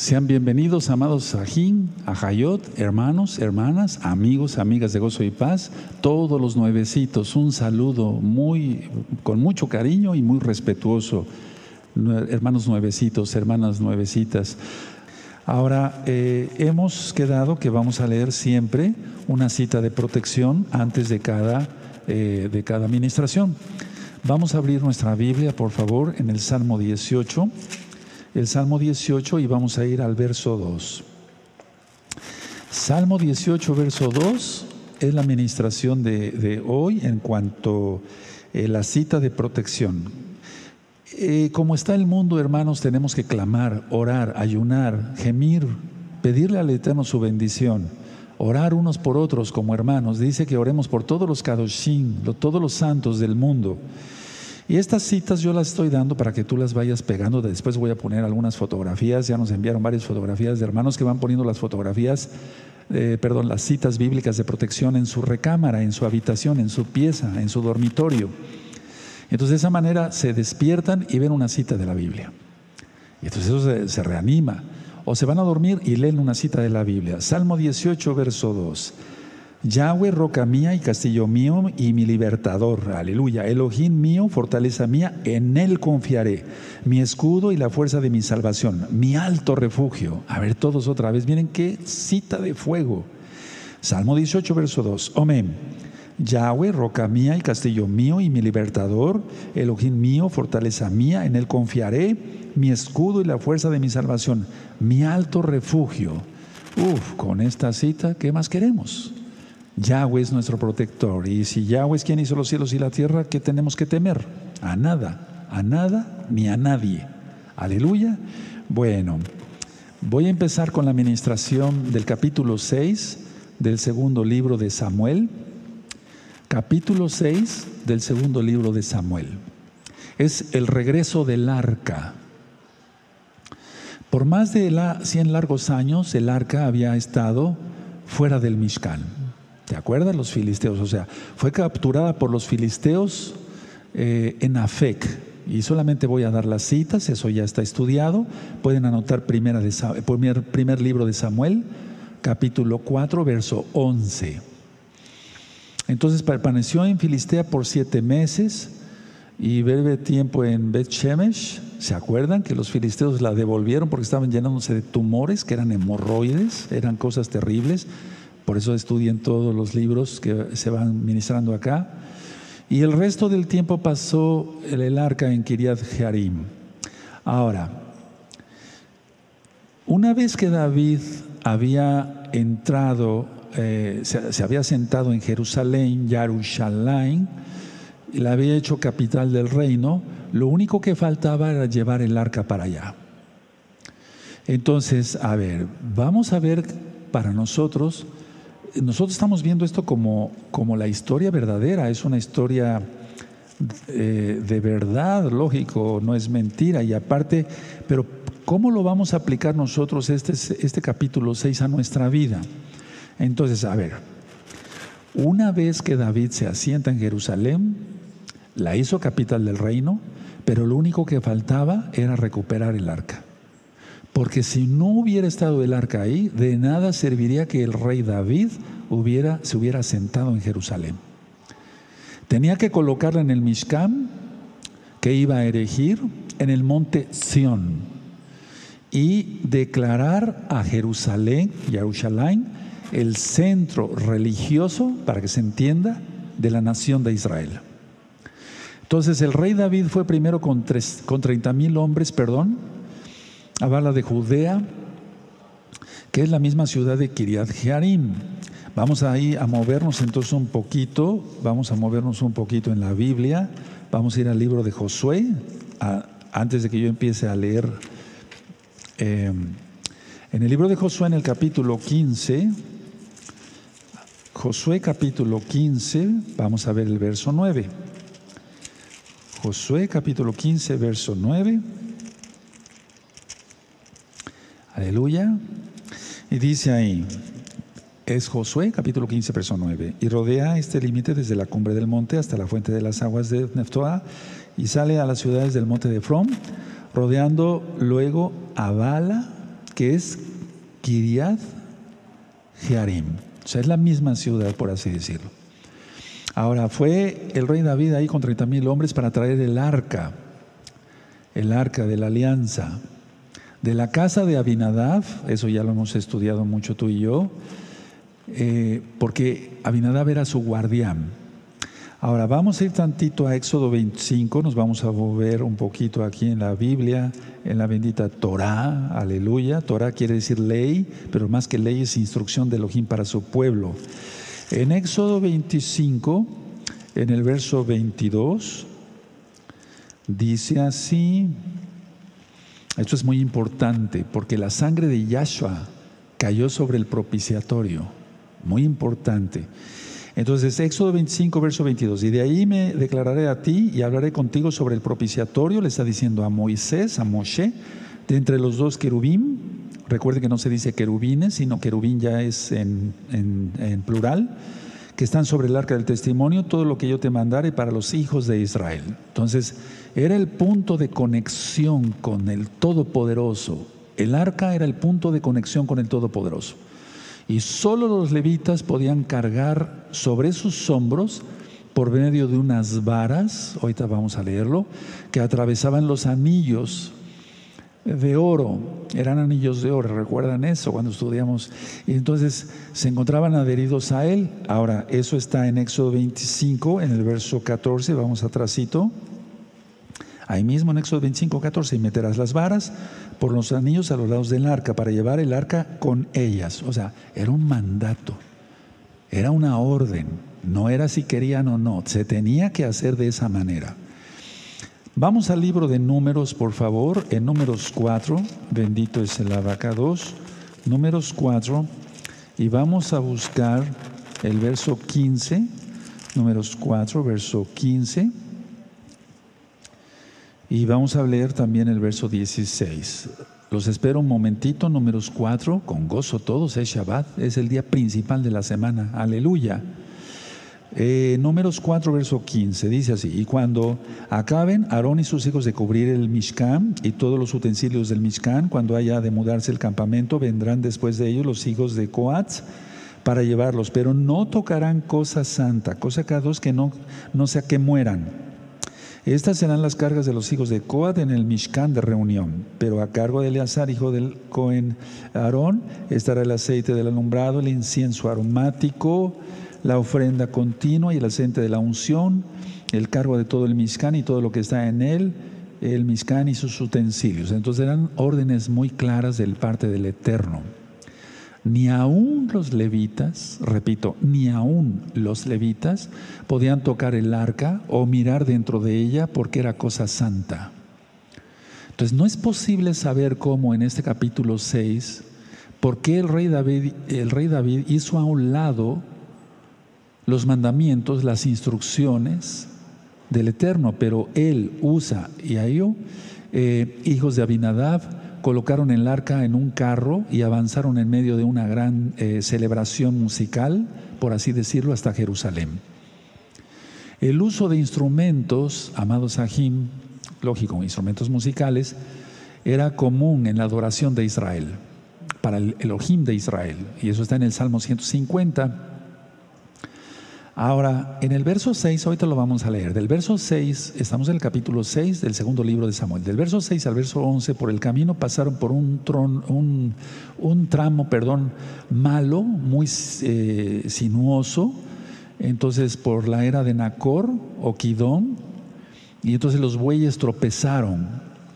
Sean bienvenidos, amados Sajín, Ajayot, hermanos, hermanas, amigos, amigas de Gozo y Paz, todos los nuevecitos. Un saludo muy, con mucho cariño y muy respetuoso. Hermanos nuevecitos, hermanas nuevecitas. Ahora, eh, hemos quedado que vamos a leer siempre una cita de protección antes de cada, eh, de cada administración. Vamos a abrir nuestra Biblia, por favor, en el Salmo 18 el Salmo 18 y vamos a ir al verso 2. Salmo 18, verso 2 es la administración de, hoy en cuanto a eh, la cita de protección. Eh, como está el mundo, hermanos, tenemos que clamar, orar, ayunar, gemir, pedirle al Eterno su bendición, orar unos por otros como hermanos. Dice que oremos por todos los kadoshim, todos los santos del mundo. Y estas citas yo las estoy dando para que tú las vayas pegando. Después voy a poner algunas fotografías. Ya nos enviaron varias fotografías de hermanos que van poniendo las fotografías, eh, perdón, las citas bíblicas de protección en su recámara, en su habitación, en su pieza, en su dormitorio. Entonces de esa manera se despiertan y ven una cita de la Biblia. Y entonces eso se, se reanima. O se van a dormir y leen una cita de la Biblia. Salmo 18, verso 2. Yahweh, roca mía y castillo mío y mi libertador. Aleluya. Elohim mío, fortaleza mía, en él confiaré. Mi escudo y la fuerza de mi salvación. Mi alto refugio. A ver, todos otra vez. Miren qué cita de fuego. Salmo 18, verso 2. Amén. Yahweh, roca mía y castillo mío y mi libertador. Elohim mío, fortaleza mía, en él confiaré. Mi escudo y la fuerza de mi salvación. Mi alto refugio. Uf, con esta cita, ¿qué más queremos? Yahweh es nuestro protector. Y si Yahweh es quien hizo los cielos y la tierra, ¿qué tenemos que temer? A nada, a nada ni a nadie. Aleluya. Bueno, voy a empezar con la administración del capítulo 6 del segundo libro de Samuel. Capítulo 6 del segundo libro de Samuel. Es el regreso del arca. Por más de 100 largos años, el arca había estado fuera del Mishkan. ¿Te acuerdas? Los filisteos. O sea, fue capturada por los filisteos eh, en Afec. Y solamente voy a dar las citas, eso ya está estudiado. Pueden anotar primera de, primer, primer libro de Samuel, capítulo 4, verso 11. Entonces permaneció en Filistea por siete meses y breve tiempo en Beth Shemesh. ¿Se acuerdan que los filisteos la devolvieron porque estaban llenándose de tumores, que eran hemorroides, eran cosas terribles? Por eso estudien todos los libros que se van ministrando acá. Y el resto del tiempo pasó el, arca en Kiriat Jearim. Ahora, una vez que David había entrado, eh, se, había sentado en Jerusalén, Yarushalayim, y la había hecho capital del reino, lo único que faltaba era llevar el arca para allá. Entonces, a ver, vamos a ver para nosotros nosotros estamos viendo esto como, como la historia verdadera, es una historia eh, de verdad, lógico, no es mentira. Y aparte, pero ¿cómo lo vamos a aplicar nosotros este, este capítulo 6 a nuestra vida? Entonces, a ver, una vez que David se asienta en Jerusalén, la hizo capital del reino, pero lo único que faltaba era recuperar el arca. Porque si no hubiera estado el arca ahí, de nada serviría que el rey David se hubiera sentado en Jerusalén. Tenía que colocarla en el Mishkan, que iba a erigir en el monte Sión, y declarar a Jerusalén, Jerusalén, el centro religioso, para que se entienda, de la nación de Israel. Entonces el rey David fue primero con, con 30 mil hombres, perdón, a Bala de Judea, que es la misma ciudad de Kiriat Jearim. Vamos ahí a movernos entonces un poquito, vamos a movernos un poquito en la Biblia, vamos a ir al libro de Josué, antes de que yo empiece a leer. Em, en el libro de Josué, en el capítulo 15, Josué capítulo 15, vamos a ver el verso 9. Josué capítulo 15, verso 9. Aleluya. Y dice ahí, es Josué capítulo 15, verso 9, y rodea este límite desde la cumbre del monte hasta la fuente de las aguas de Neftoa y sale a las ciudades del monte de From, rodeando luego a Bala, que es Kiriat Jearim. O sea, es la misma ciudad, por así decirlo. Ahora, fue el rey David ahí con 30 mil hombres para traer el arca, el arca de la alianza. De la casa de Abinadab, eso ya lo hemos estudiado mucho tú y yo, eh, porque Abinadab era su guardián. Ahora vamos a ir tantito a Éxodo 25, nos vamos a mover un poquito aquí en la Biblia, en la bendita Torah, aleluya. Torah quiere decir ley, pero más que ley es instrucción de Elohim para su pueblo. En Éxodo 25, en el verso 22, dice así, esto es muy importante, porque la sangre de Yahshua cayó sobre el propiciatorio, muy importante. Entonces, Éxodo 25, verso 22, y de ahí me declararé a ti y hablaré contigo sobre el propiciatorio, le está diciendo a Moisés, a Moshe, de entre los dos querubín, recuerde que no se dice querubines, sino querubín ya es en, en plural, que están sobre el arca del testimonio, todo lo que yo te mandare para los hijos de Israel. Entonces, era el punto de conexión con el Todopoderoso. El arca era el punto de conexión con el Todopoderoso. Y solo los levitas podían cargar sobre sus hombros por medio de unas varas, ahorita vamos a leerlo, que atravesaban los anillos de oro, eran anillos de oro, ¿recuerdan eso cuando estudiamos? Y entonces se encontraban adheridos a él. Ahora, eso está en Éxodo 25, en el verso 14, vamos atrásito. Ahí mismo en Éxodo 25, 14, y meterás las varas por los anillos a los lados del arca para llevar el arca con ellas. O sea, era un mandato, era una orden, no era si querían o no, se tenía que hacer de esa manera. Vamos al libro de números, por favor, en números 4, bendito es el abacados, números 4, y vamos a buscar el verso 15, números 4, verso 15. Y vamos a leer también el verso 16. Los espero un momentito, números 4, con gozo todos, es Shabbat, es el día principal de la semana, aleluya. Eh, números 4, verso 15, dice así, y cuando acaben Aarón y sus hijos de cubrir el Mishkan y todos los utensilios del Mishkan, cuando haya de mudarse el campamento, vendrán después de ellos los hijos de Coatz para llevarlos, pero no tocarán cosa santa, cosa cada dos que no, no sea que mueran estas serán las cargas de los hijos de Coat en el Mishkan de reunión, pero a cargo de Eleazar, hijo del Cohen Aarón, estará el aceite del alumbrado, el incienso aromático, la ofrenda continua y el aceite de la unción, el cargo de todo el Mishkan y todo lo que está en él, el Mishkan y sus utensilios. Entonces eran órdenes muy claras del parte del Eterno ni aún los levitas, repito, ni aún los levitas podían tocar el arca o mirar dentro de ella porque era cosa santa. Entonces no es posible saber cómo en este capítulo 6, por qué el rey David, el rey David hizo a un lado los mandamientos, las instrucciones del Eterno, pero él usa, y a eh, hijos de Abinadab, colocaron el arca en un carro y avanzaron en medio de una gran eh, celebración musical, por así decirlo, hasta Jerusalén. El uso de instrumentos, amados Sahim, lógico, instrumentos musicales, era común en la adoración de Israel, para el Elohim de Israel. Y eso está en el Salmo 150 Ahora, en el verso 6, ahorita lo vamos a leer. Del verso 6, estamos en el capítulo 6 del segundo libro de Samuel. Del verso 6 al verso 11, por el camino pasaron por un, tramo perdón, malo, muy eh, sinuoso. Entonces, por la era de Nacor o Kidón, y entonces los bueyes tropezaron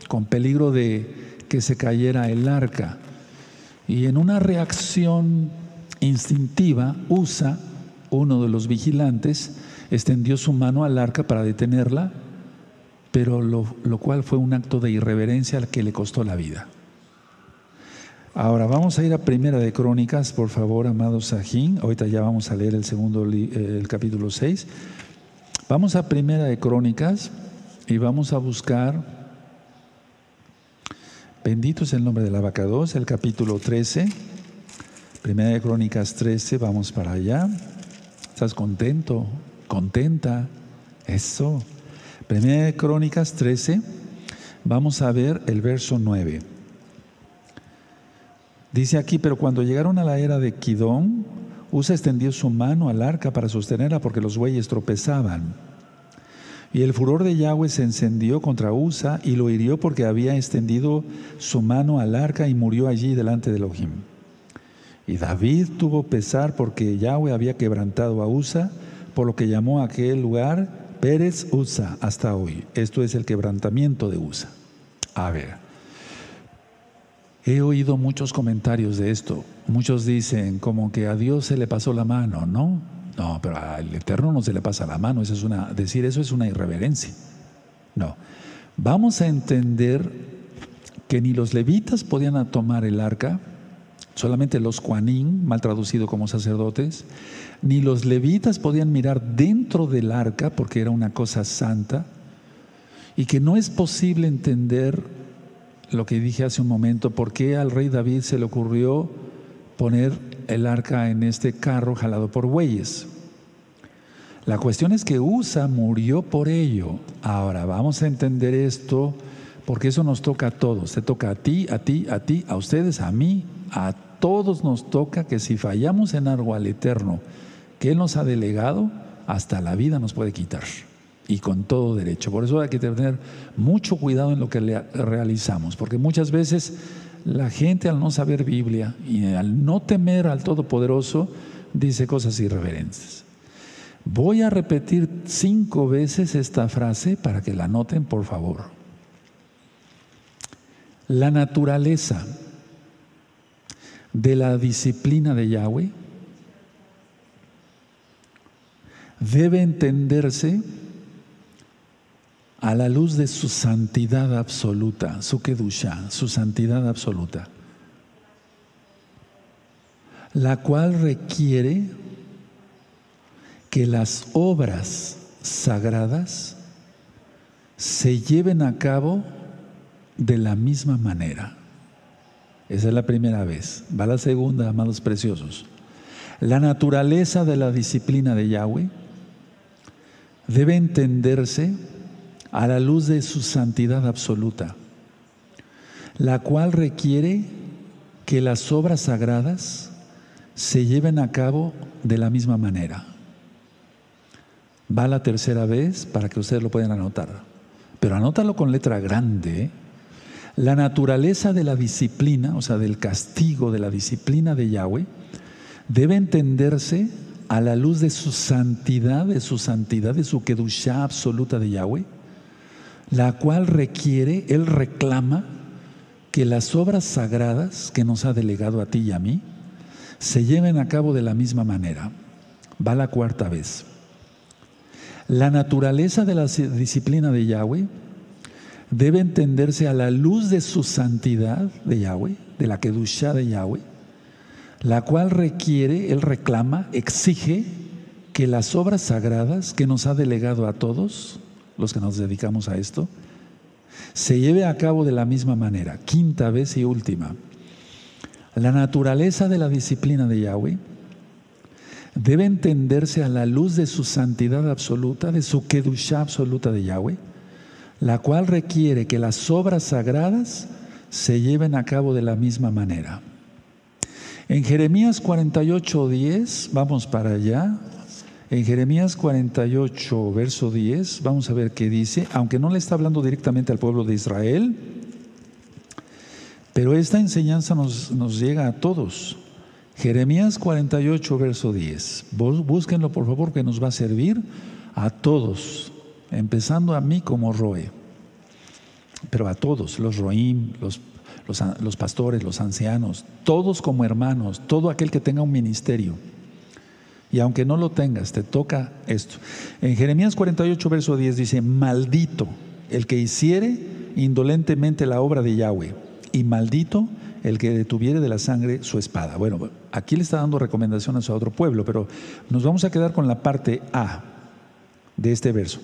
con peligro de que se cayera el arca. Y en una reacción instintiva, Usa uno de los vigilantes extendió su mano al arca para detenerla, pero lo, cual fue un acto de irreverencia al que le costó la vida. Ahora vamos a ir a Primera de Crónicas, por favor, amado Sajín. Ahorita ya vamos a leer el segundo eh, el capítulo 6. Vamos a Primera de Crónicas y vamos a buscar Bendito es el nombre del abacados, el capítulo 13. Primera de Crónicas 13, vamos para allá. ¿Estás contento? ¿Contenta? Eso. Primera de Crónicas 13, vamos a ver el verso 9. Dice aquí, pero cuando llegaron a la era de Kidón, Usa extendió su mano al arca para sostenerla porque los bueyes tropezaban. Y el furor de Yahweh se encendió contra Usa y lo hirió porque había extendido su mano al arca y murió allí delante de Elohim. Y David tuvo pesar porque Yahweh había quebrantado a Usa, por lo que llamó a aquel lugar Pérez Usa hasta hoy. Esto es el quebrantamiento de Usa. A ver, he oído muchos comentarios de esto. Muchos dicen como que a Dios se le pasó la mano, ¿no? No, pero al Eterno no se le pasa la mano. Eso es una, decir eso es una irreverencia. No. Vamos a entender que ni los levitas podían tomar el arca, solamente los cuanín, mal traducido como sacerdotes, ni los levitas podían mirar dentro del arca porque era una cosa santa, y que no es posible entender lo que dije hace un momento, por qué al rey David se le ocurrió poner el arca en este carro jalado por bueyes. La cuestión es que Usa murió por ello. Ahora, vamos a entender esto porque eso nos toca a todos. Se toca a ti, a ti, a ti, a ustedes, a mí, a todos nos toca que si fallamos en algo al Eterno que Él nos ha delegado, hasta la vida nos puede quitar. Y con todo derecho. Por eso hay que tener mucho cuidado en lo que realizamos, porque muchas veces la gente al no saber Biblia y al no temer al Todopoderoso dice cosas irreverentes. Voy a repetir cinco veces esta frase para que la noten, por favor. La naturaleza de la disciplina de Yahweh debe entenderse a la luz de su santidad absoluta, su kedusha, su santidad absoluta, la cual requiere que las obras sagradas se lleven a cabo de la misma manera. Esa es la primera vez. Va la segunda, amados preciosos. La naturaleza de la disciplina de Yahweh debe entenderse a la luz de su santidad absoluta, la cual requiere que las obras sagradas se lleven a cabo de la misma manera. Va la tercera vez para que ustedes lo puedan anotar, pero anótalo con letra grande. ¿eh? La naturaleza de la disciplina, o sea, del castigo de la disciplina de Yahweh, debe entenderse a la luz de su santidad, de su santidad, de su kedushá absoluta de Yahweh, la cual requiere, Él reclama que las obras sagradas que nos ha delegado a ti y a mí se lleven a cabo de la misma manera. Va la cuarta vez. La naturaleza de la disciplina de Yahweh debe entenderse a la luz de su santidad de Yahweh, de la Kedushá de Yahweh, la cual requiere, Él reclama, exige que las obras sagradas que nos ha delegado a todos los que nos dedicamos a esto, se lleve a cabo de la misma manera. Quinta vez y última. La naturaleza de la disciplina de Yahweh debe entenderse a la luz de su santidad absoluta, de su kedushá absoluta de Yahweh, la cual requiere que las obras sagradas se lleven a cabo de la misma manera. En Jeremías 48:10, vamos para allá, en Jeremías 48, verso 10, vamos a ver qué dice, aunque no le está hablando directamente al pueblo de Israel, pero esta enseñanza nos, nos llega a todos. Jeremías 48, verso 10. Búsquenlo por favor, que nos va a servir a todos, empezando a mí como Roe, pero a todos, los Roim, los, los, los pastores, los ancianos, todos como hermanos, todo aquel que tenga un ministerio. Y aunque no lo tengas, te toca esto. En Jeremías 48, verso 10 dice, maldito el que hiciere indolentemente la obra de Yahweh, y maldito el que detuviere de la sangre su espada. Bueno, aquí le está dando recomendaciones a otro pueblo, pero nos vamos a quedar con la parte A de este verso.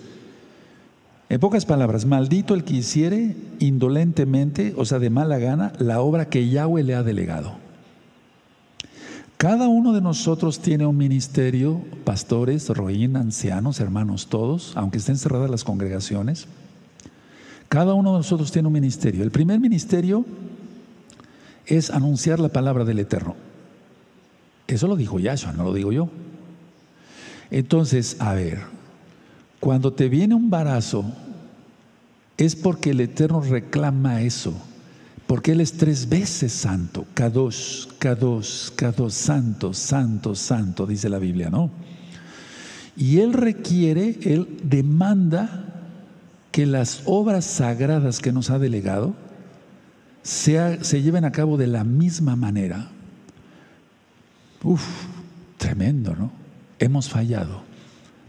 En pocas palabras, maldito el que hiciere indolentemente, o sea, de mala gana, la obra que Yahweh le ha delegado. Cada uno de nosotros tiene un ministerio, pastores, roín, ancianos, hermanos, todos, aunque estén cerradas las congregaciones. Cada uno de nosotros tiene un ministerio. El primer ministerio es anunciar la palabra del Eterno. Eso lo dijo Yahshua, no lo digo yo. Entonces, a ver, cuando te viene un barazo, es porque el Eterno reclama eso, porque Él es tres veces santo, Kadosh, Kadosh, Kadosh, santo, santo, santo, dice la Biblia, ¿no? Y Él requiere, Él demanda que las obras sagradas que nos ha delegado se lleven a cabo de la misma manera. Uf, tremendo, ¿no? Hemos fallado.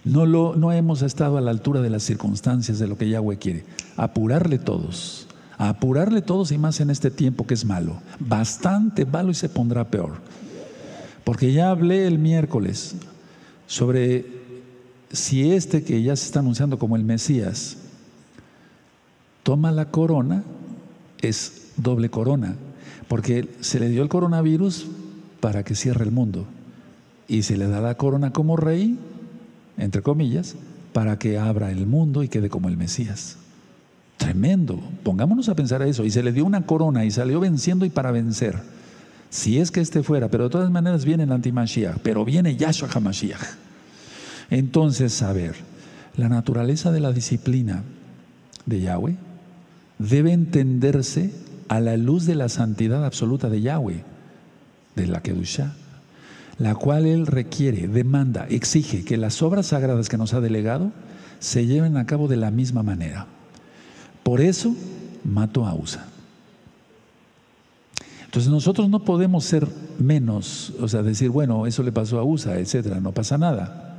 No, lo, no hemos estado a la altura de las circunstancias de lo que Yahweh quiere. Apurarle todos, apurarle todos y más en este tiempo que es malo. Bastante malo y se pondrá peor. Porque ya hablé el miércoles sobre si este que ya se está anunciando como el Mesías toma la corona, es doble corona, porque se le dio el coronavirus para que cierre el mundo y se le da la corona como rey, entre comillas, para que abra el mundo y quede como el Mesías. Tremendo, pongámonos a pensar eso. Y se le dio una corona y salió venciendo y para vencer. Si es que este fuera, pero de todas maneras viene el antimashiach, pero viene Yahshua HaMashiach. Entonces, a ver, la naturaleza de la disciplina de Yahweh debe entenderse a la luz de la santidad absoluta de Yahweh, de la Kedushá, la cual Él requiere, demanda, exige que las obras sagradas que nos ha delegado se lleven a cabo de la misma manera. Por eso mató a Usa. Entonces nosotros no podemos ser menos, o sea, decir, bueno, eso le pasó a Usa, etcétera, no pasa nada.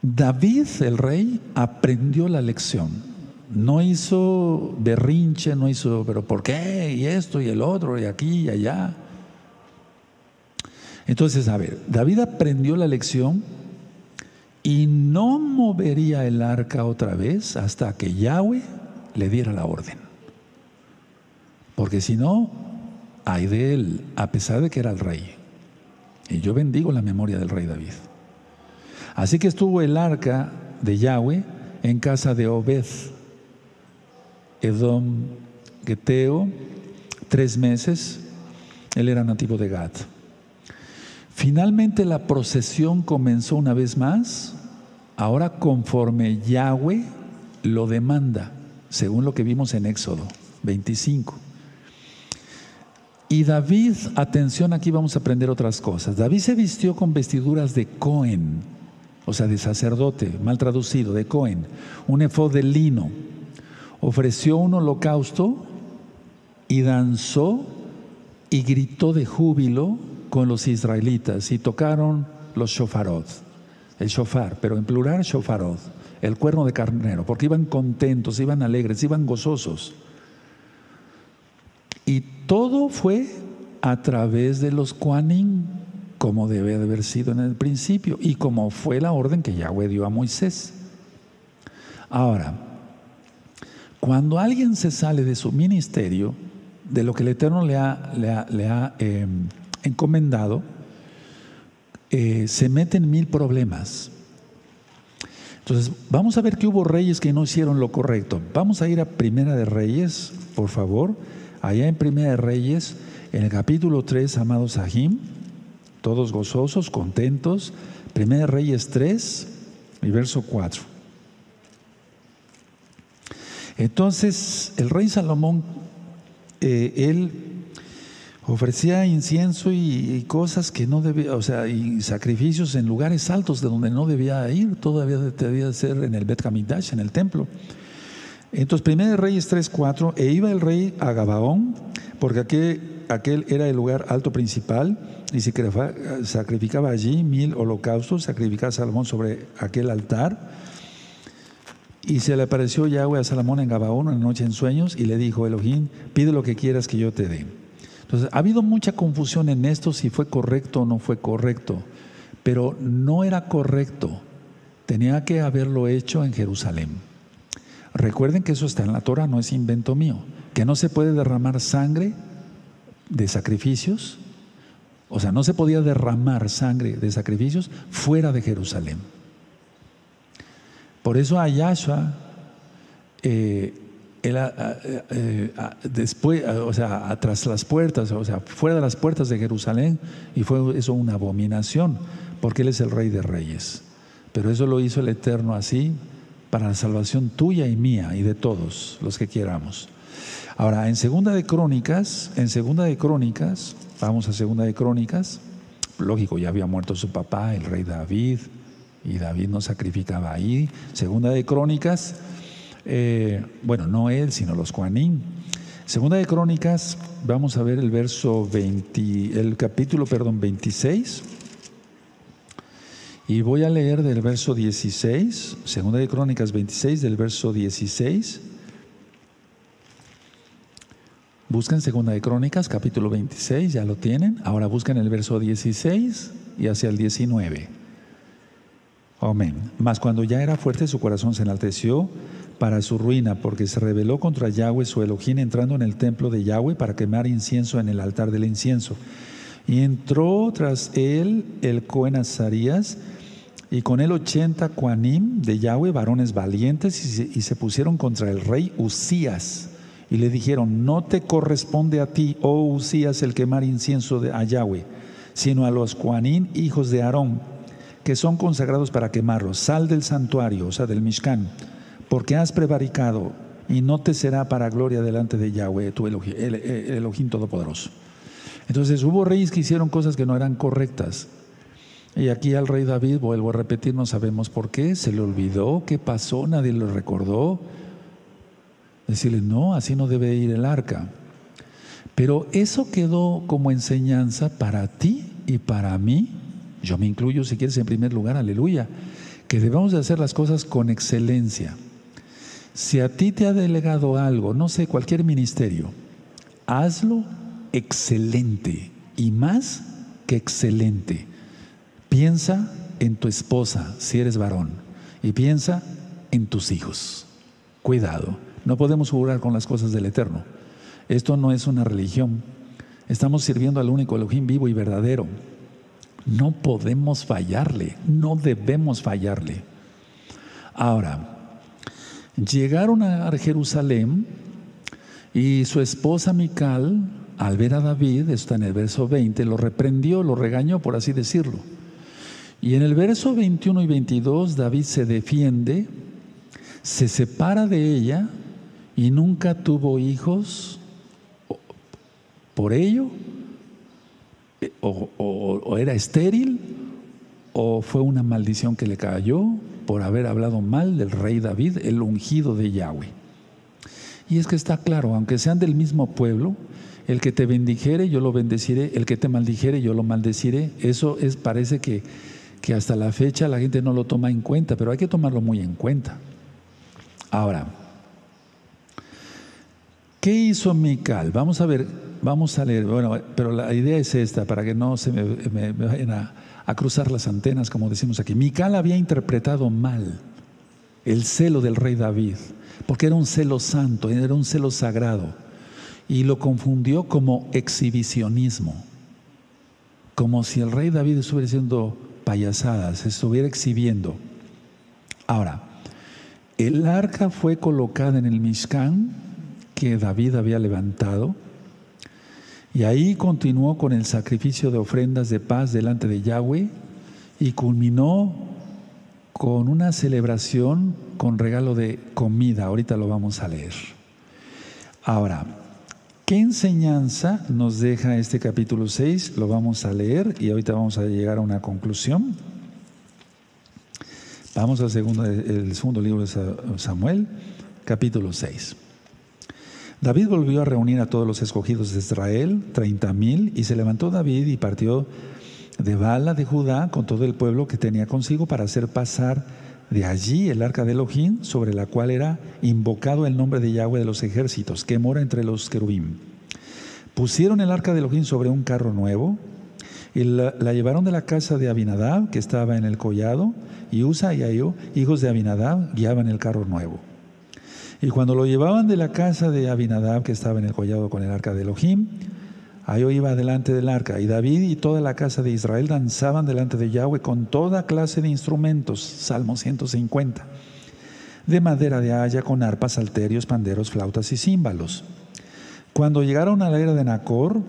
David, el rey, aprendió la lección no hizo berrinche, no hizo, pero ¿por qué? Y esto y el otro, y aquí y allá. Entonces, a ver, David aprendió la lección y no movería el arca otra vez hasta que Yahweh le diera la orden. Porque si no, hay de él, a pesar de que era el rey. Y yo bendigo la memoria del rey David. Así que estuvo el arca de Yahweh en casa de Obed, Edom Geteo, tres meses. Él era nativo de Gad. Finalmente la procesión comenzó una vez más, ahora conforme Yahweh lo demanda, según lo que vimos en Éxodo 25. Y David, atención, aquí vamos a aprender otras cosas. David se vistió con vestiduras de Cohen, o sea, de sacerdote, mal traducido, de Cohen, un efod de lino ofreció un holocausto y danzó y gritó de júbilo con los israelitas y tocaron los shofarot, el shofar, pero en plural shofarot, el cuerno de carnero, porque iban contentos, iban alegres, iban gozosos. Y todo fue a través de los Kuanim, como debe de haber sido en el principio, y como fue la orden que Yahweh dio a Moisés. Ahora, cuando alguien se sale de su ministerio, de lo que el Eterno le ha, le ha, em, encomendado, eh, se mete en mil problemas. Entonces, vamos a ver que hubo reyes que no hicieron lo correcto. Vamos a ir a Primera de Reyes, por favor. Allá en Primera de Reyes, en el capítulo 3, amados Sahim, todos gozosos, contentos. Primera de Reyes 3, y verso 4. Entonces, el rey Salomón, eh, él ofrecía incienso y, cosas que no debía, o sea, y sacrificios en lugares altos de donde no debía ir, todavía debía ser en el Bet Hamidash, en el templo. Entonces, de Reyes 3:4, e iba el rey a Gabaón, porque aquel, era el lugar alto principal, y se sacrificaba allí mil holocaustos, sacrificaba Salomón sobre aquel altar. Y se le apareció Yahweh a Salomón en Gabaón una noche en sueños y le dijo, Elohim, pide lo que quieras que yo te dé. Entonces, ha habido mucha confusión en esto si fue correcto o no fue correcto, pero no era correcto. Tenía que haberlo hecho en Jerusalén. Recuerden que eso está en la Torah, no es invento mío, que no se puede derramar sangre de sacrificios, o sea, no se podía derramar sangre de sacrificios fuera de Jerusalén. Por eso a eh, él, eh, después, o sea, tras las puertas, o sea, fuera de las puertas de Jerusalén, y fue eso una abominación, porque Él es el Rey de Reyes. Pero eso lo hizo el Eterno así para la salvación tuya y mía y de todos los que queramos. Ahora, en Segunda de Crónicas, en Segunda de Crónicas, vamos a Segunda de Crónicas, lógico, ya había muerto su papá, el rey David, y David no sacrificaba ahí. Segunda de Crónicas, eh, bueno, no él, sino los Juanín. Segunda de Crónicas, vamos a ver el verso 20, el capítulo, perdón, 26. Y voy a leer del verso 16, Segunda de Crónicas 26, del verso 16. Busquen Segunda de Crónicas, capítulo 26, ya lo tienen. Ahora busquen el verso 16 y hacia el 19. Amén. Mas cuando ya era fuerte, su corazón se enalteció para su ruina, porque se rebeló contra Yahweh su Elohim entrando en el templo de Yahweh para quemar incienso en el altar del incienso. Y entró tras él el Cohen Azarías y con él ochenta Cuanim de Yahweh, varones valientes, y se, pusieron contra el rey Usías. Y le dijeron, no te corresponde a ti, oh Usías, el quemar incienso de, a Yahweh, sino a los Cuanim, hijos de Aarón, que son consagrados para quemarlos. Sal del santuario, o sea, del Mishkan porque has prevaricado y no te será para gloria delante de Yahweh, tu Elohim, el, Elohim Todopoderoso. Entonces hubo reyes que hicieron cosas que no eran correctas. Y aquí al rey David, vuelvo a repetir, no sabemos por qué, se le olvidó, qué pasó, nadie lo recordó. Decirle, no, así no debe ir el arca. Pero eso quedó como enseñanza para ti y para mí. Yo me incluyo, si quieres, en primer lugar, aleluya, que debemos de hacer las cosas con excelencia. Si a ti te ha delegado algo, no sé, cualquier ministerio, hazlo excelente y más que excelente. Piensa en tu esposa si eres varón y piensa en tus hijos. Cuidado, no podemos jugar con las cosas del Eterno. Esto no es una religión. Estamos sirviendo al único Elohim vivo y verdadero. No podemos fallarle, no debemos fallarle. Ahora, Llegaron a Jerusalén y su esposa Mical, al ver a David, está en el verso 20, lo reprendió, lo regañó, por así decirlo. Y en el verso 21 y 22, David se defiende, se separa de ella y nunca tuvo hijos por ello, o, era estéril, o fue una maldición que le cayó, por haber hablado mal del rey David, el ungido de Yahweh. Y es que está claro, aunque sean del mismo pueblo, el que te bendijere, yo lo bendeciré, el que te maldijere, yo lo maldeciré. Eso es, parece que, que hasta la fecha la gente no lo toma en cuenta, pero hay que tomarlo muy en cuenta. Ahora, ¿qué hizo Mical? Vamos a ver, vamos a leer, bueno, pero la idea es esta, para que no se me vayan a, cruzar las antenas, como decimos aquí. Mical había interpretado mal el celo del rey David, porque era un celo santo, era un celo sagrado, y lo confundió como exhibicionismo, como si el rey David estuviera haciendo payasadas, estuviera exhibiendo. Ahora, el arca fue colocada en el Mishkan que David había levantado, y ahí continuó con el sacrificio de ofrendas de paz delante de Yahweh y culminó con una celebración con regalo de comida. Ahorita lo vamos a leer. Ahora, ¿qué enseñanza nos deja este capítulo 6? Lo vamos a leer y ahorita vamos a llegar a una conclusión. Vamos al segundo, libro de Samuel, capítulo 6. David volvió a reunir a todos los escogidos de Israel, treinta mil, y se levantó David y partió de Bala de Judá con todo el pueblo que tenía consigo para hacer pasar de allí el arca de Elohim, sobre la cual era invocado el nombre de Yahweh de los ejércitos, que mora entre los querubín. Pusieron el arca de Elohim sobre un carro nuevo y la, llevaron de la casa de Abinadab, que estaba en el collado, y Usa y Ayo, hijos de Abinadab, guiaban el carro nuevo. Y cuando lo llevaban de la casa de Abinadab, que estaba en el collado con el arca de Elohim, ahí iba delante del arca. Y David y toda la casa de Israel danzaban delante de Yahweh con toda clase de instrumentos. Salmo 150. de madera de haya con arpas, salterios, panderos, flautas y címbalos. Cuando llegaron a la era de Nacor,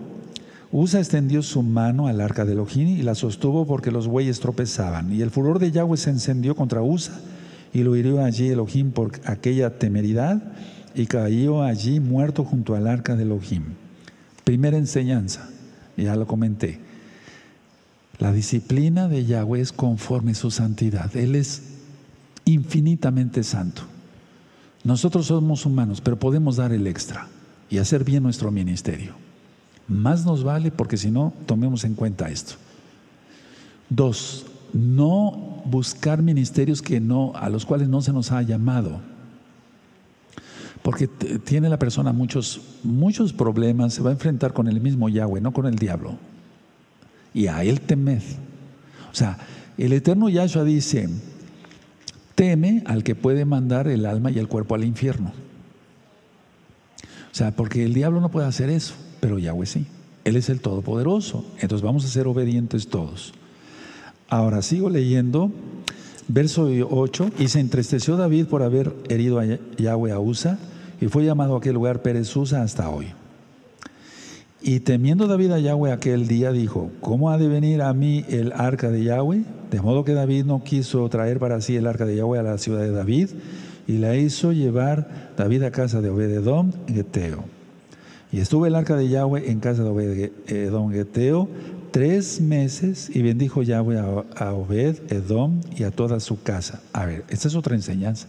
Usa extendió su mano al arca de Elohim y la sostuvo porque los bueyes tropezaban. Y el furor de Yahweh se encendió contra Usa y lo hirió allí Elohim por aquella temeridad y cayó allí muerto junto al arca de Elohim. Primera enseñanza, ya lo comenté. La disciplina de Yahweh es conforme su santidad. Él es infinitamente santo. Nosotros somos humanos, pero podemos dar el extra y hacer bien nuestro ministerio. Más nos vale porque si no, tomemos en cuenta esto. Dos, no buscar ministerios que no, a los cuales no se nos ha llamado. Porque tiene la persona muchos, muchos problemas, se va a enfrentar con el mismo Yahweh, no con el diablo. Y a él temed. O sea, el eterno Yahshua dice, teme al que puede mandar el alma y el cuerpo al infierno. O sea, porque el diablo no puede hacer eso pero Yahweh sí. Él es el Todopoderoso. Entonces vamos a ser obedientes todos. Ahora sigo leyendo, verso 8, y se entristeció David por haber herido a Yahweh a Usa, y fue llamado a aquel lugar Pérez Usa hasta hoy. Y temiendo David a Yahweh aquel día, dijo, ¿cómo ha de venir a mí el arca de Yahweh? De modo que David no quiso traer para sí el arca de Yahweh a la ciudad de David, y la hizo llevar David a casa de Obededom, Geteo. Y estuvo el arca de Yahweh en casa de Obed Edom Geteo tres meses y bendijo Yahweh a, Obed Edom y a toda su casa. A ver, esta es otra enseñanza.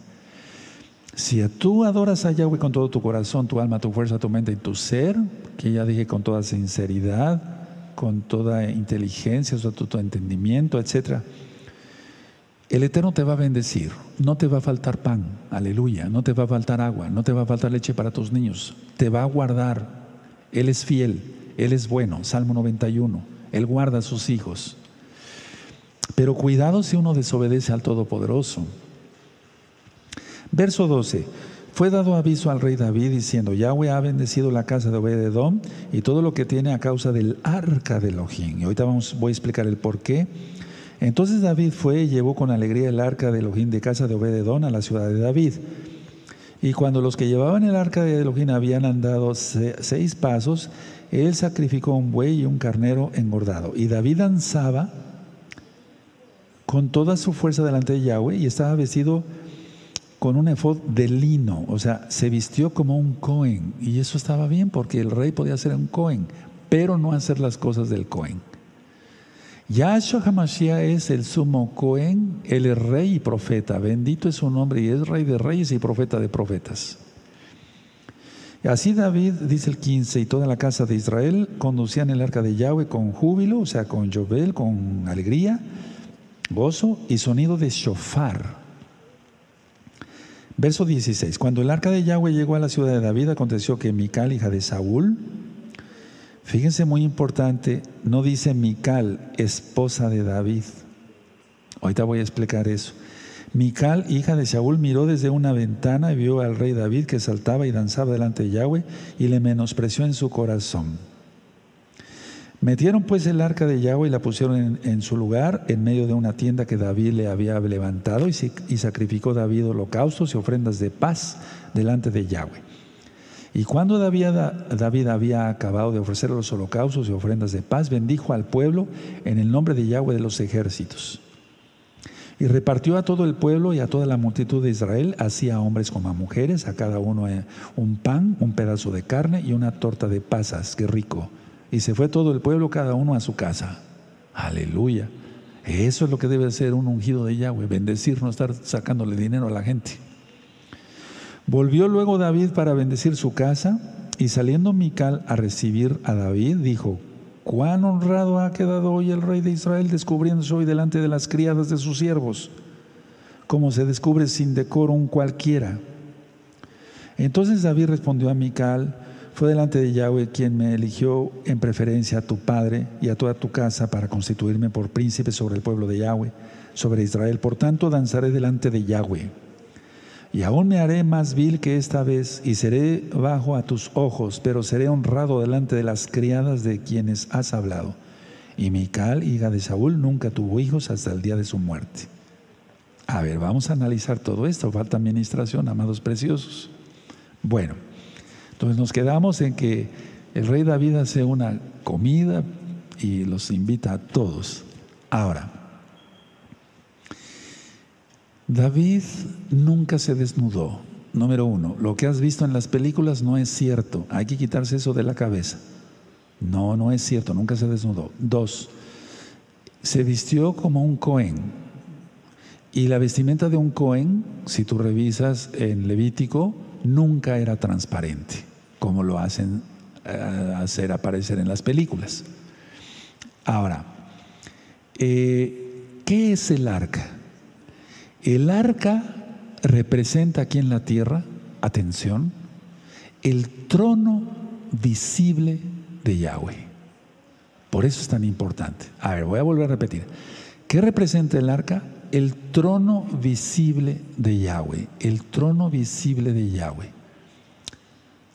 Si tú adoras a Yahweh con todo tu corazón, tu alma, tu fuerza, tu mente y tu ser, que ya dije con toda sinceridad, con toda inteligencia, o tu entendimiento, etc., el Eterno te va a bendecir, no te va a faltar pan, aleluya, no te va a faltar agua, no te va a faltar leche para tus niños, te va a guardar, Él es fiel, Él es bueno, Salmo 91, Él guarda a sus hijos. Pero cuidado si uno desobedece al Todopoderoso. Verso 12. Fue dado aviso al rey David diciendo, Yahweh ha bendecido la casa de Obededom y todo lo que tiene a causa del arca de Elohim. Y ahorita vamos, voy a explicar el por qué entonces David fue y llevó con alegría el arca de Elohim de casa de Obededón a la ciudad de David. Y cuando los que llevaban el arca de Elohim habían andado seis pasos, él sacrificó un buey y un carnero engordado. Y David danzaba con toda su fuerza delante de Yahweh y estaba vestido con un efod de lino, o sea, se vistió como un Cohen. Y eso estaba bien porque el rey podía ser un Cohen, pero no hacer las cosas del Cohen. Yahshua HaMashiach es el sumo Cohen, es rey y profeta. Bendito es su nombre y es rey de reyes y profeta de profetas. Así David, dice el 15, y toda la casa de Israel conducían el arca de Yahweh con júbilo, o sea, con Jobel, con alegría, gozo y sonido de shofar. Verso 16. Cuando el arca de Yahweh llegó a la ciudad de David, aconteció que Mical, hija de Saúl, Fíjense muy importante, no dice Mical, esposa de David. Ahorita voy a explicar eso. Mical, hija de Saúl, miró desde una ventana y vio al rey David que saltaba y danzaba delante de Yahweh y le menospreció en su corazón. Metieron pues el arca de Yahweh y la pusieron en, su lugar en medio de una tienda que David le había levantado y sacrificó David holocaustos y ofrendas de paz delante de Yahweh. Y cuando David, había acabado de ofrecer los holocaustos y ofrendas de paz, bendijo al pueblo en el nombre de Yahweh de los ejércitos. Y repartió a todo el pueblo y a toda la multitud de Israel, así a hombres como a mujeres, a cada uno un pan, un pedazo de carne y una torta de pasas. Qué rico. Y se fue todo el pueblo, cada uno a su casa. Aleluya. Eso es lo que debe ser un ungido de Yahweh, bendecir, no estar sacándole dinero a la gente. Volvió luego David para bendecir su casa y saliendo Mical a recibir a David, dijo, cuán honrado ha quedado hoy el rey de Israel descubriéndose hoy delante de las criadas de sus siervos, como se descubre sin decoro un cualquiera. Entonces David respondió a Mical, fue delante de Yahweh quien me eligió en preferencia a tu padre y a toda tu casa para constituirme por príncipe sobre el pueblo de Yahweh, sobre Israel. Por tanto, danzaré delante de Yahweh. Y aún me haré más vil que esta vez, y seré bajo a tus ojos, pero seré honrado delante de las criadas de quienes has hablado. Y Mical, hija de Saúl, nunca tuvo hijos hasta el día de su muerte. A ver, vamos a analizar todo esto. Falta administración, amados preciosos. Bueno, entonces nos quedamos en que el rey David hace una comida y los invita a todos. Ahora, David nunca se desnudó. Número uno, lo que has visto en las películas no es cierto. Hay que quitarse eso de la cabeza. No, no es cierto, nunca se desnudó. Dos, se vistió como un Cohen. Y la vestimenta de un Cohen, si tú revisas en Levítico, nunca era transparente, como lo hacen eh, hacer aparecer en las películas. Ahora, eh, ¿qué es el arca? El arca representa aquí en la tierra, atención, el trono visible de Yahweh. Por eso es tan importante. A ver, voy a volver a repetir. ¿Qué representa el arca? El trono visible de Yahweh. El trono visible de Yahweh.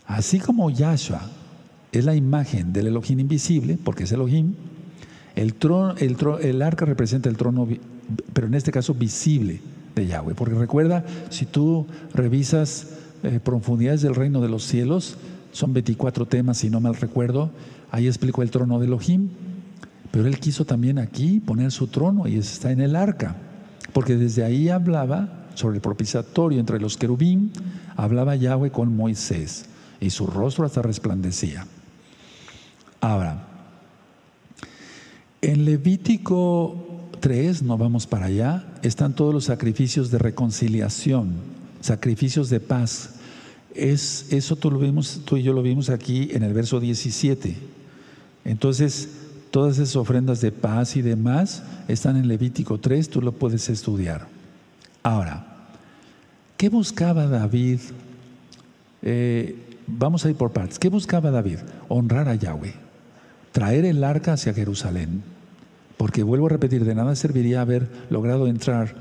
Así como Yahshua es la imagen del Elohim invisible, porque es Elohim, el, trono, el, el arca representa el trono, pero en este caso visible Yahweh. Porque recuerda, si tú revisas eh, profundidades del reino de los cielos, son 24 temas, si no mal recuerdo, ahí explico el trono de Elohim, pero él quiso también aquí poner su trono y está en el arca, porque desde ahí hablaba sobre el propiciatorio entre los querubín, hablaba Yahweh con Moisés y su rostro hasta resplandecía. Ahora, en Levítico 3, no vamos para allá, están todos los sacrificios de reconciliación, sacrificios de paz. Es, eso tú, lo vimos, tú y yo lo vimos aquí en el verso 17. Entonces, todas esas ofrendas de paz y demás están en Levítico 3, tú lo puedes estudiar. Ahora, ¿qué buscaba David? Eh, vamos a ir por partes. ¿Qué buscaba David? Honrar a Yahweh, traer el arca hacia Jerusalén porque vuelvo a repetir, de nada serviría haber logrado entrar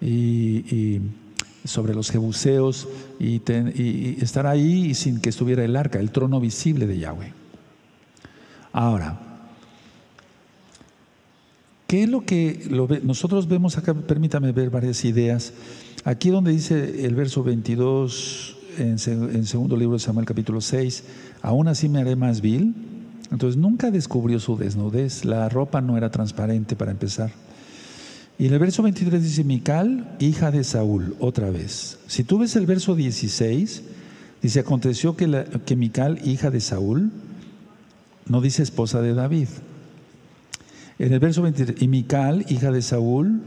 y, sobre los jebuseos y, estar ahí sin que estuviera el arca, el trono visible de Yahweh. Ahora, ¿qué es lo que nosotros vemos acá? Permítame ver varias ideas. Aquí donde dice el verso 22 en, en segundo libro de Samuel capítulo 6, aún así me haré más vil entonces nunca descubrió su desnudez, la ropa no era transparente para empezar. Y en el verso 23 dice, Mical, hija de Saúl, otra vez. Si tú ves el verso 16, dice, aconteció que, Mical, hija de Saúl, no dice esposa de David. En el verso 23, y Mical, hija de Saúl,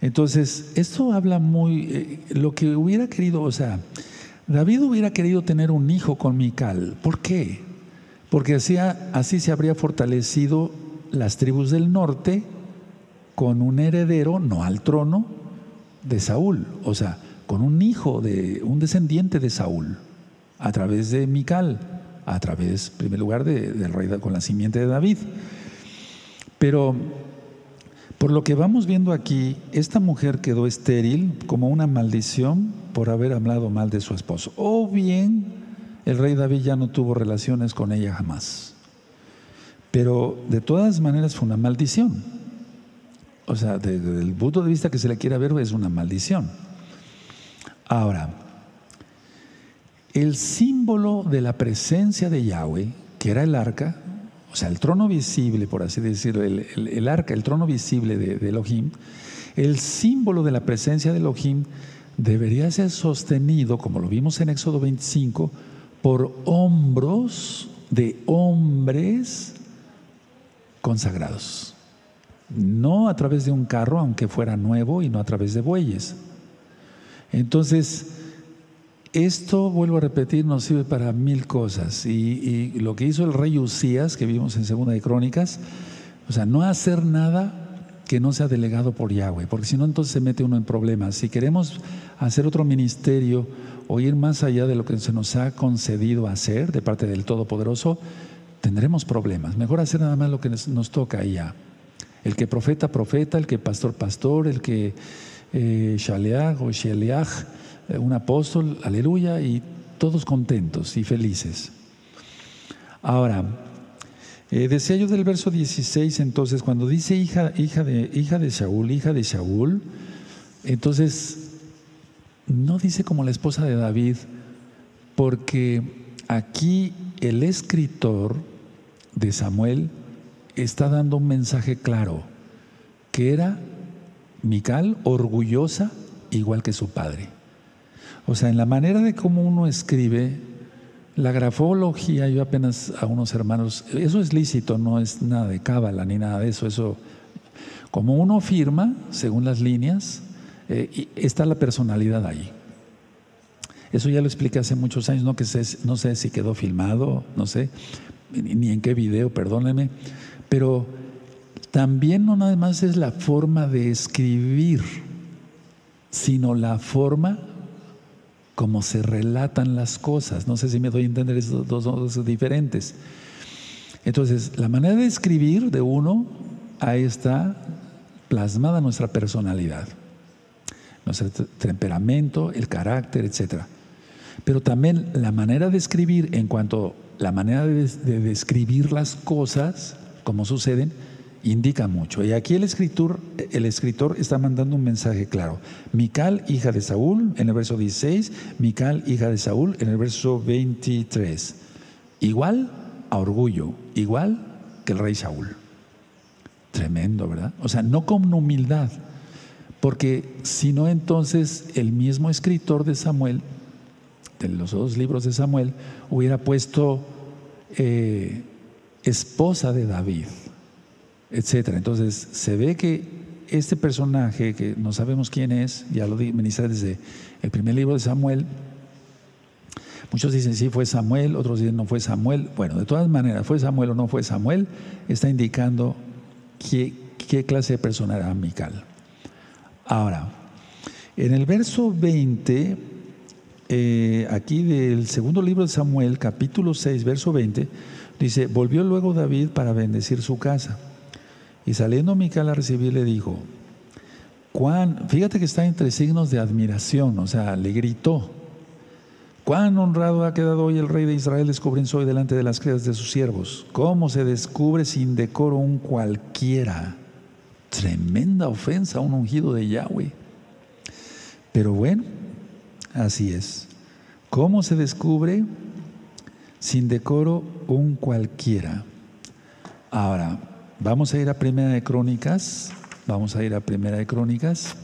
entonces, esto habla muy, eh, lo que hubiera querido, o sea, David hubiera querido tener un hijo con Mical. ¿Por qué? Porque así, así se habría fortalecido las tribus del norte con un heredero, no al trono, de Saúl, o sea, con un hijo de un descendiente de Saúl, a través de Mical, a través, en primer lugar, del rey con la simiente de David. Pero por lo que vamos viendo aquí, esta mujer quedó estéril como una maldición por haber hablado mal de su esposo, o bien el rey David ya no tuvo relaciones con ella jamás. Pero de todas maneras fue una maldición. O sea, desde el punto de vista que se le quiera ver, es una maldición. Ahora, el símbolo de la presencia de Yahweh, que era el arca, o sea, el trono visible, por así decirlo, el, arca, el trono visible de, de Elohim, el símbolo de la presencia de Elohim debería ser sostenido, como lo vimos en Éxodo 25, por hombros de hombres consagrados. No a través de un carro, aunque fuera nuevo, y no a través de bueyes. Entonces, esto, vuelvo a repetir, nos sirve para mil cosas. Y, lo que hizo el rey Usías, que vimos en Segunda de Crónicas, o sea, no hacer nada que no sea delegado por Yahweh, porque si no, entonces se mete uno en problemas. Si queremos hacer otro ministerio, o ir más allá de lo que se nos ha concedido hacer de parte del Todopoderoso, tendremos problemas. Mejor hacer nada más lo que nos, toca ya. El que profeta, profeta, el que pastor, pastor, el que eh, shaleach o shaleach, eh, un apóstol, aleluya, y todos contentos y felices. Ahora, eh, decía yo del verso 16, entonces, cuando dice hija, hija, de, hija de Saúl, hija de Saúl, Entonces, no dice como la esposa de David, porque aquí el escritor de Samuel está dando un mensaje claro, que era Mical orgullosa igual que su padre. O sea, en la manera de cómo uno escribe, la grafología, yo apenas a unos hermanos, eso es lícito, no es nada de cábala ni nada de eso, eso, como uno firma, según las líneas, eh, está la personalidad ahí. Eso ya lo expliqué hace muchos años, no, que no sé si quedó filmado, no sé, ni en qué video, perdónenme, pero también no nada más es la forma de escribir, sino la forma como se relatan las cosas. No sé si me doy a entender esos dos cosas diferentes. Entonces, la manera de escribir de uno, ahí está plasmada nuestra personalidad, nuestro temperamento, el carácter, etcétera. Pero también la manera de escribir, en cuanto a la manera de, describir las cosas, como suceden, indica mucho. Y aquí el escritor, el escritor está mandando un mensaje claro. Mical, hija de Saúl, en el verso 16, Mical, hija de Saúl, en el verso 23. Igual a orgullo, igual que el rey Saúl. Tremendo, ¿verdad? O sea, no con humildad, porque si no entonces el mismo escritor de Samuel en los dos libros de Samuel, hubiera puesto eh, esposa de David, etc. Entonces se ve que este personaje, que no sabemos quién es, ya lo ministré desde el primer libro de Samuel, muchos dicen sí fue Samuel, otros dicen no fue Samuel. Bueno, de todas maneras, fue Samuel o no fue Samuel, está indicando qué, qué clase de persona era Mical. Ahora, en el verso 20 eh, aquí del segundo libro de Samuel, capítulo 6, verso 20, dice, volvió luego David para bendecir su casa. Y saliendo Mical a recibir le dijo, fíjate que está entre signos de admiración, o sea, le gritó, cuán honrado ha quedado hoy el rey de Israel descubriendo hoy delante de las criadas de sus siervos, cómo se descubre sin decoro un cualquiera. Tremenda ofensa a un ungido de Yahweh. Pero bueno, Así es. ¿Cómo se descubre? Sin decoro un cualquiera. Ahora, vamos a ir a Primera de Crónicas. Vamos a ir a Primera de Crónicas.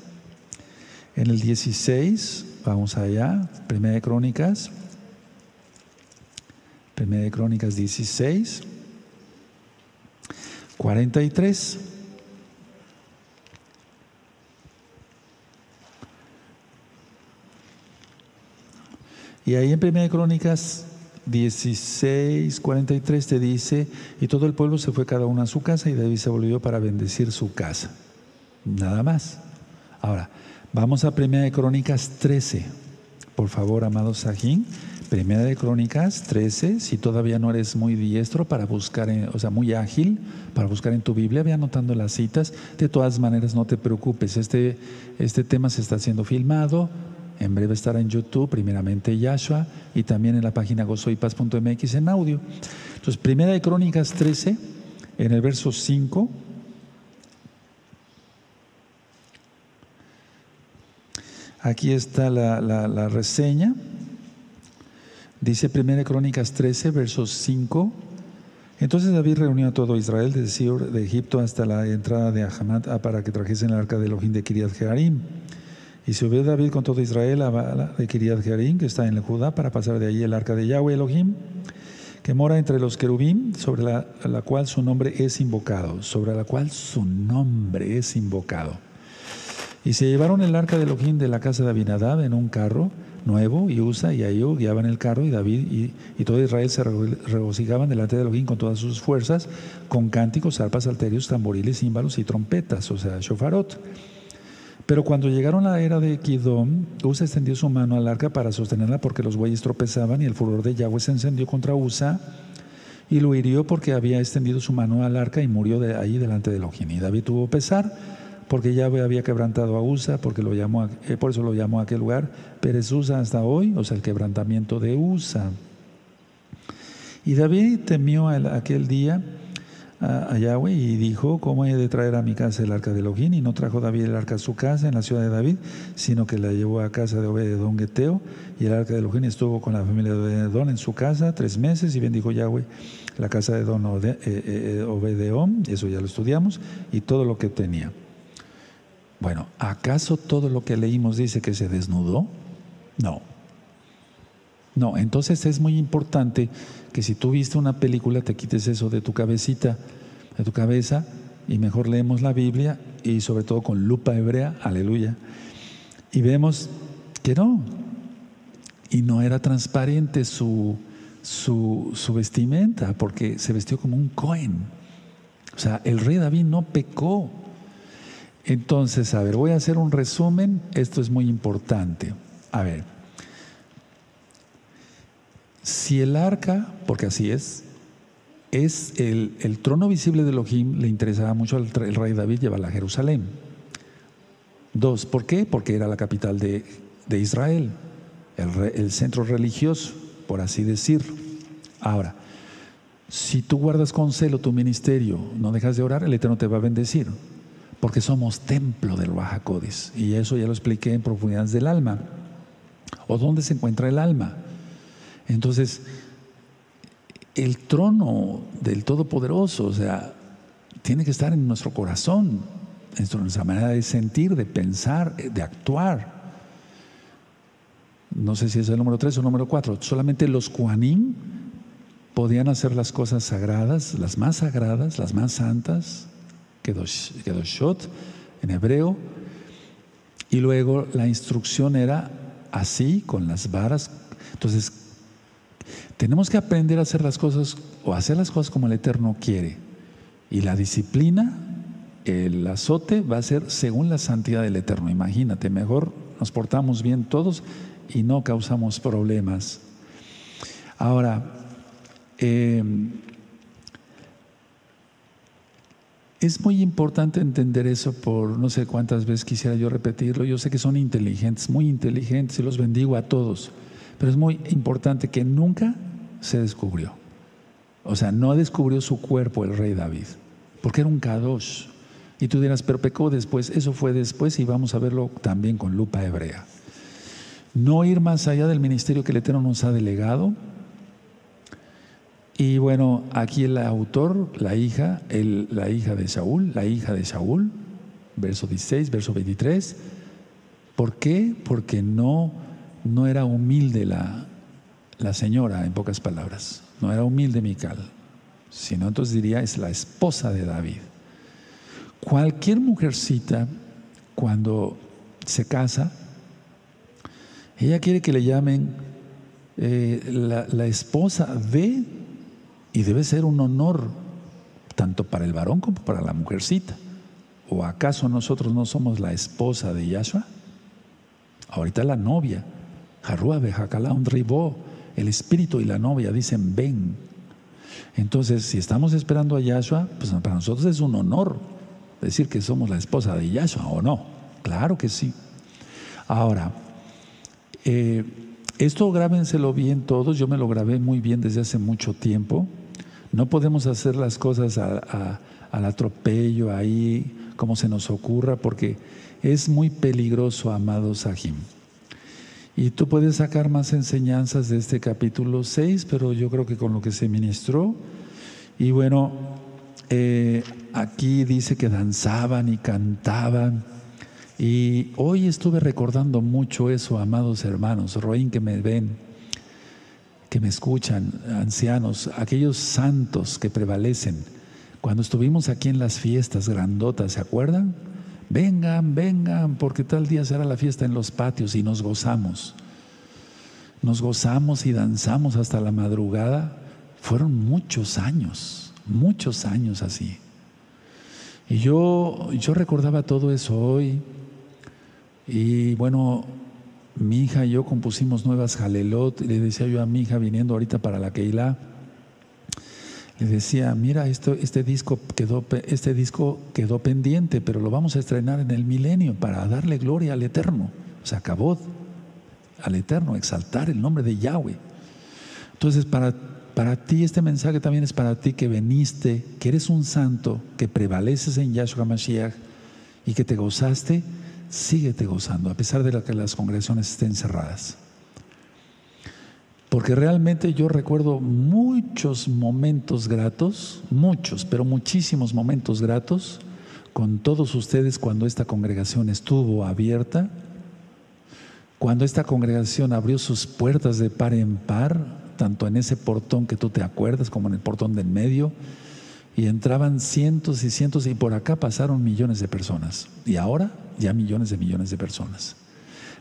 En el 16, vamos allá. Primera de Crónicas. Primera de Crónicas 16. 43. Y ahí en Primera Crónicas 16, 43 te dice, y todo el pueblo se fue cada uno a su casa y David se volvió para bendecir su casa. Nada más. Ahora, vamos a Primera de Crónicas 13. Por favor, amado Sajín, Primera de Crónicas 13, si todavía no eres muy diestro para buscar, o sea, muy ágil para buscar en tu Biblia, ve anotando las citas. De todas maneras, no te preocupes, este, este tema se está siendo filmado, en breve estará en YouTube, primeramente Yahshua, y también en la página gozoypaz.mx en audio. Entonces, primera de Crónicas 13, en el verso 5. Aquí está la, la reseña. Dice Primera de Crónicas 13, versos 5. Entonces David reunió a todo Israel desde de Egipto hasta la entrada de Ahamat ah, para que trajesen el arca de Elohim de Kiriat Jearim. Y subió David con todo Israel a Bala de Kiriat Jearim, que está en Judá, para pasar de allí el arca de Yahweh Elohim, que mora entre los querubín, sobre la, la cual su nombre es invocado, sobre la cual su nombre es invocado. Y se llevaron el arca de Elohim de la casa de Abinadab en un carro nuevo, y Usa y Ayú guiaban el carro, y David y, y, todo Israel se regocijaban delante de Elohim con todas sus fuerzas, con cánticos, arpas, alterios, tamboriles, címbalos y trompetas, o sea, shofarot. Pero cuando llegaron a la era de Kidom, Usa extendió su mano al arca para sostenerla porque los bueyes tropezaban y el furor de Yahweh se encendió contra Usa y lo hirió porque había extendido su mano al arca y murió de ahí delante de Elohim. Y David tuvo pesar porque Yahweh había quebrantado a Usa, porque lo llamó eh, por eso lo llamó a aquel lugar Pérez Usa hasta hoy, o sea, el quebrantamiento de Usa. Y David temió aquel día a, Yahweh y dijo, ¿cómo he de traer a mi casa el arca de Elohim? Y no trajo David el arca a su casa en la ciudad de David, sino que la llevó a casa de Obededón Geteo, y el arca de Elohim estuvo con la familia de Obededón en su casa tres meses, y bendijo Yahweh la casa de Don eh, eh, Obedeón, eso ya lo estudiamos, y todo lo que tenía. Bueno, ¿acaso todo lo que leímos dice que se desnudó? No. No, entonces es muy importante que si tú viste una película te quites eso de tu cabecita, de tu cabeza, y mejor leemos la Biblia y sobre todo con lupa hebrea, aleluya, y vemos que no, y no era transparente su, su, su vestimenta, porque se vestió como un Cohen. O sea, el rey David no pecó. Entonces, a ver, voy a hacer un resumen, esto es muy importante. A ver, si el arca, porque así es, es el, trono visible de Elohim, le interesaba mucho al rey David llevarla a Jerusalén. Dos, ¿por qué? Porque era la capital de, Israel, el, centro religioso, por así decir. Ahora, si tú guardas con celo tu ministerio, no dejas de orar, el Eterno te va a bendecir, porque somos templo del Baja y eso ya lo expliqué en profundidades del alma. ¿O dónde se encuentra el alma? Entonces, el trono del Todopoderoso, o sea, tiene que estar en nuestro corazón, en nuestra manera de sentir, de pensar, de actuar. No sé si es el número tres o el número cuatro. Solamente los Kuanim podían hacer las cosas sagradas, las más sagradas, las más santas, Kedoshot en hebreo. Y luego la instrucción era así, con las varas. Entonces, tenemos que aprender a hacer las cosas o hacer las cosas como el Eterno quiere. Y la disciplina, el azote va a ser según la santidad del Eterno. Imagínate, mejor nos portamos bien todos y no causamos problemas. Ahora, em, es muy importante entender eso por no sé cuántas veces quisiera yo repetirlo. Yo sé que son inteligentes, muy inteligentes y los bendigo a todos. Pero es muy importante que nunca se descubrió. O sea, no descubrió su cuerpo el rey David, porque era un Kadosh. Y tú dirás, pero pecó después. Eso fue después y vamos a verlo también con lupa hebrea. No ir más allá del ministerio que el Eterno nos ha delegado. Y bueno, aquí el autor, la hija, la hija de Saúl, la hija de Saúl, verso 16, verso 23. ¿Por qué? Porque no, no era humilde la, la señora, en pocas palabras. No era humilde Mical, sino entonces diría es la esposa de David. Cualquier mujercita, cuando se casa, ella quiere que le llamen eh, la, esposa de, y debe ser un honor tanto para el varón como para la mujercita. ¿O acaso nosotros no somos la esposa de Yahshua? Ahorita la novia. Jarrua Bejakala un ribó el espíritu y la novia dicen ven. Entonces, si estamos esperando a Yahshua, pues para nosotros es un honor decir que somos la esposa de Yahshua o no. Claro que sí. Ahora, eh, esto grábenselo bien todos, yo me lo grabé muy bien desde hace mucho tiempo. No podemos hacer las cosas al atropello ahí, como se nos ocurra, porque es muy peligroso, amados Sahim. Y tú puedes sacar más enseñanzas de este capítulo 6, pero yo creo que con lo que se ministró. Y bueno, eh, aquí dice que danzaban y cantaban. Y hoy estuve recordando mucho eso, amados hermanos, Roín que me ven, que me escuchan, ancianos, aquellos santos que prevalecen. Cuando estuvimos aquí en las fiestas grandotas, ¿se acuerdan? Vengan, vengan, porque tal día será la fiesta en los patios y nos gozamos. Nos gozamos y danzamos hasta la madrugada. Fueron muchos años, muchos años así. Y yo, yo recordaba todo eso hoy. Y bueno, mi hija y yo compusimos nuevas jalelot. Y le decía yo a mi hija viniendo ahorita para la Keilah le decía, mira, esto, este, disco quedó, este disco quedó pendiente, pero lo vamos a estrenar en el milenio para darle gloria al Eterno. Se acabó al Eterno, exaltar el nombre de Yahweh. Entonces, para, Para ti este mensaje también es para ti que veniste, que eres un santo, que prevaleces en Yahshua Mashiach y que te gozaste, síguete gozando, a pesar de que las congregaciones estén cerradas. Porque realmente yo recuerdo muchos momentos gratos, muchos, pero muchísimos momentos gratos con todos ustedes cuando esta congregación estuvo abierta, cuando esta congregación abrió sus puertas de par en par, tanto en ese portón que tú te acuerdas como en el portón del medio, y entraban cientos y cientos y por acá pasaron millones de personas. Y ahora ya millones de millones de personas.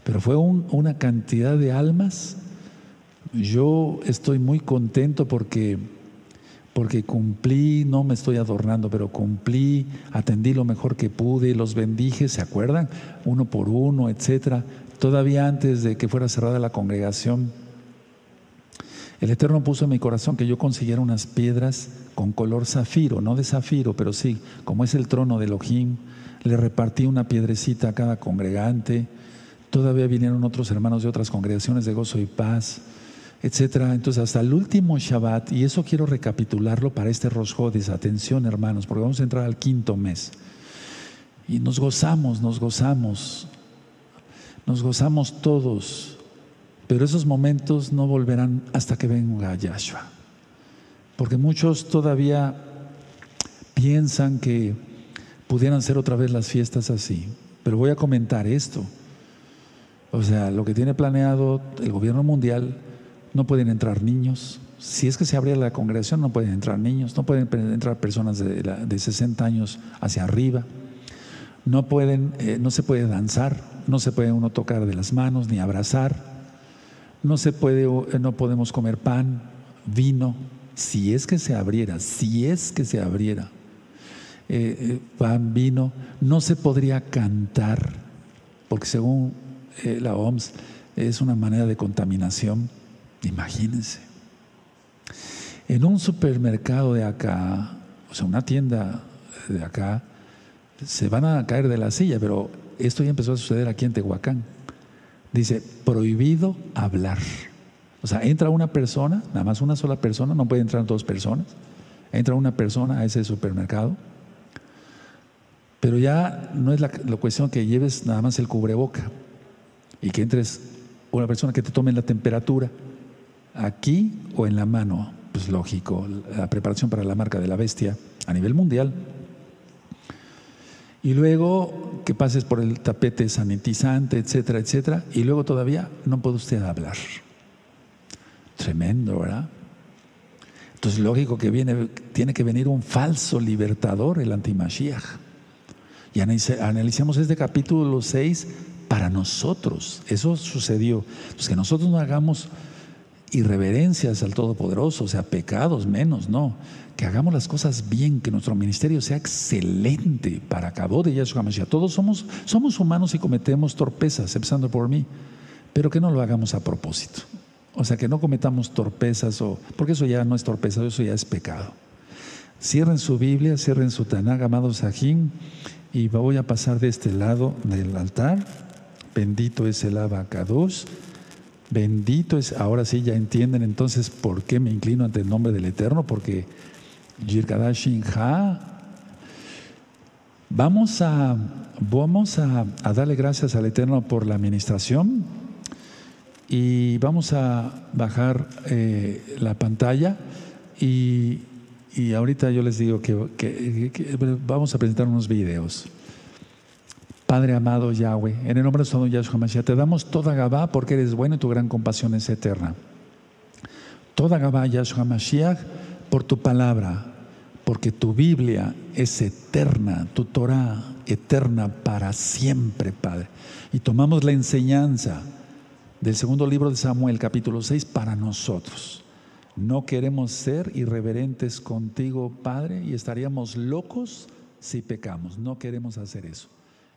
Pero fue una cantidad de almas. Yo estoy muy contento porque, porque cumplí, no me estoy adornando, pero cumplí, atendí lo mejor que pude, los bendije, ¿se acuerdan? Uno por uno, etcétera. Todavía antes de que fuera cerrada la congregación, el Eterno puso en mi corazón que yo consiguiera unas piedras con color zafiro, no de zafiro, pero sí, como es el trono de Elohim, le repartí una piedrecita a cada congregante. Todavía vinieron otros hermanos de otras congregaciones de gozo y paz, etcétera. Entonces, hasta el último Shabbat, y eso quiero recapitularlo para este Rosh atención hermanos, porque vamos a entrar al quinto mes. Y nos gozamos, nos gozamos, nos gozamos todos, pero esos momentos no volverán hasta que venga Yahshua. Porque muchos todavía piensan que pudieran ser otra vez las fiestas así. Pero voy a comentar esto. O sea, lo que tiene planeado el gobierno mundial, no pueden entrar niños. Si es que se abría la congregación, no pueden entrar niños, no pueden entrar personas de, de 60 años hacia arriba. No, pueden, eh, no se puede danzar, no se puede uno tocar de las manos ni abrazar. No se puede, eh, no podemos comer pan, vino. Si es que se abriera, si es que se abriera eh, pan, vino, no se podría cantar, porque según la OMS es una manera de contaminación. Imagínense. En un supermercado de acá, o sea, una tienda de acá, se van a caer de la silla, pero esto ya empezó a suceder aquí en Tehuacán. Dice, prohibido hablar. O sea, entra una persona, nada más una sola persona, no puede entrar dos personas. Entra una persona a ese supermercado pero ya no es la, cuestión que lleves nada más el cubreboca y que entres una persona que te tome la temperatura aquí o en la mano. Pues lógico, la preparación para la marca de la bestia a nivel mundial. Y luego que pases por el tapete sanitizante, etcétera, etcétera. Y luego todavía no puede usted hablar. Tremendo, ¿verdad? Entonces, lógico que viene, tiene que venir un falso libertador, el antimashiach y analicemos este capítulo 6 para nosotros. Eso sucedió. Pues que nosotros no hagamos irreverencias al Todopoderoso, o sea, pecados menos, no. Que hagamos las cosas bien, que nuestro ministerio sea excelente para cabo de Yahshua Mashiach. Todos somos, somos humanos y cometemos torpezas, empezando por mí, pero que no lo hagamos a propósito. O sea, que no cometamos torpezas, o, porque eso ya no es torpeza, eso ya es pecado. Cierren su Biblia, cierren su Tanag, amados Sajín, y voy a pasar de este lado del altar. Bendito es el abacados. Bendito es, ahora sí ya entienden entonces por qué me inclino ante el nombre del Eterno, porque Yirkadashin Ha. Vamos a, vamos a, darle gracias al Eterno por la administración y vamos a bajar eh, la pantalla y y ahorita yo les digo que, vamos a presentar unos videos. Padre amado Yahweh, en el nombre de Santo Yahshua Mashiach, te damos toda Gabá porque eres bueno y tu gran compasión es eterna. Toda Gabá Yahshua Mashiach por tu palabra, porque tu Biblia es eterna, tu Torah eterna para siempre, Padre. Y tomamos la enseñanza del segundo libro de Samuel, capítulo 6, para nosotros. No queremos ser irreverentes contigo, Padre, y estaríamos locos si pecamos. No queremos hacer eso.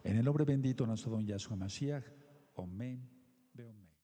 En el nombre bendito nuestro don Yahshua Mashiach. Amén.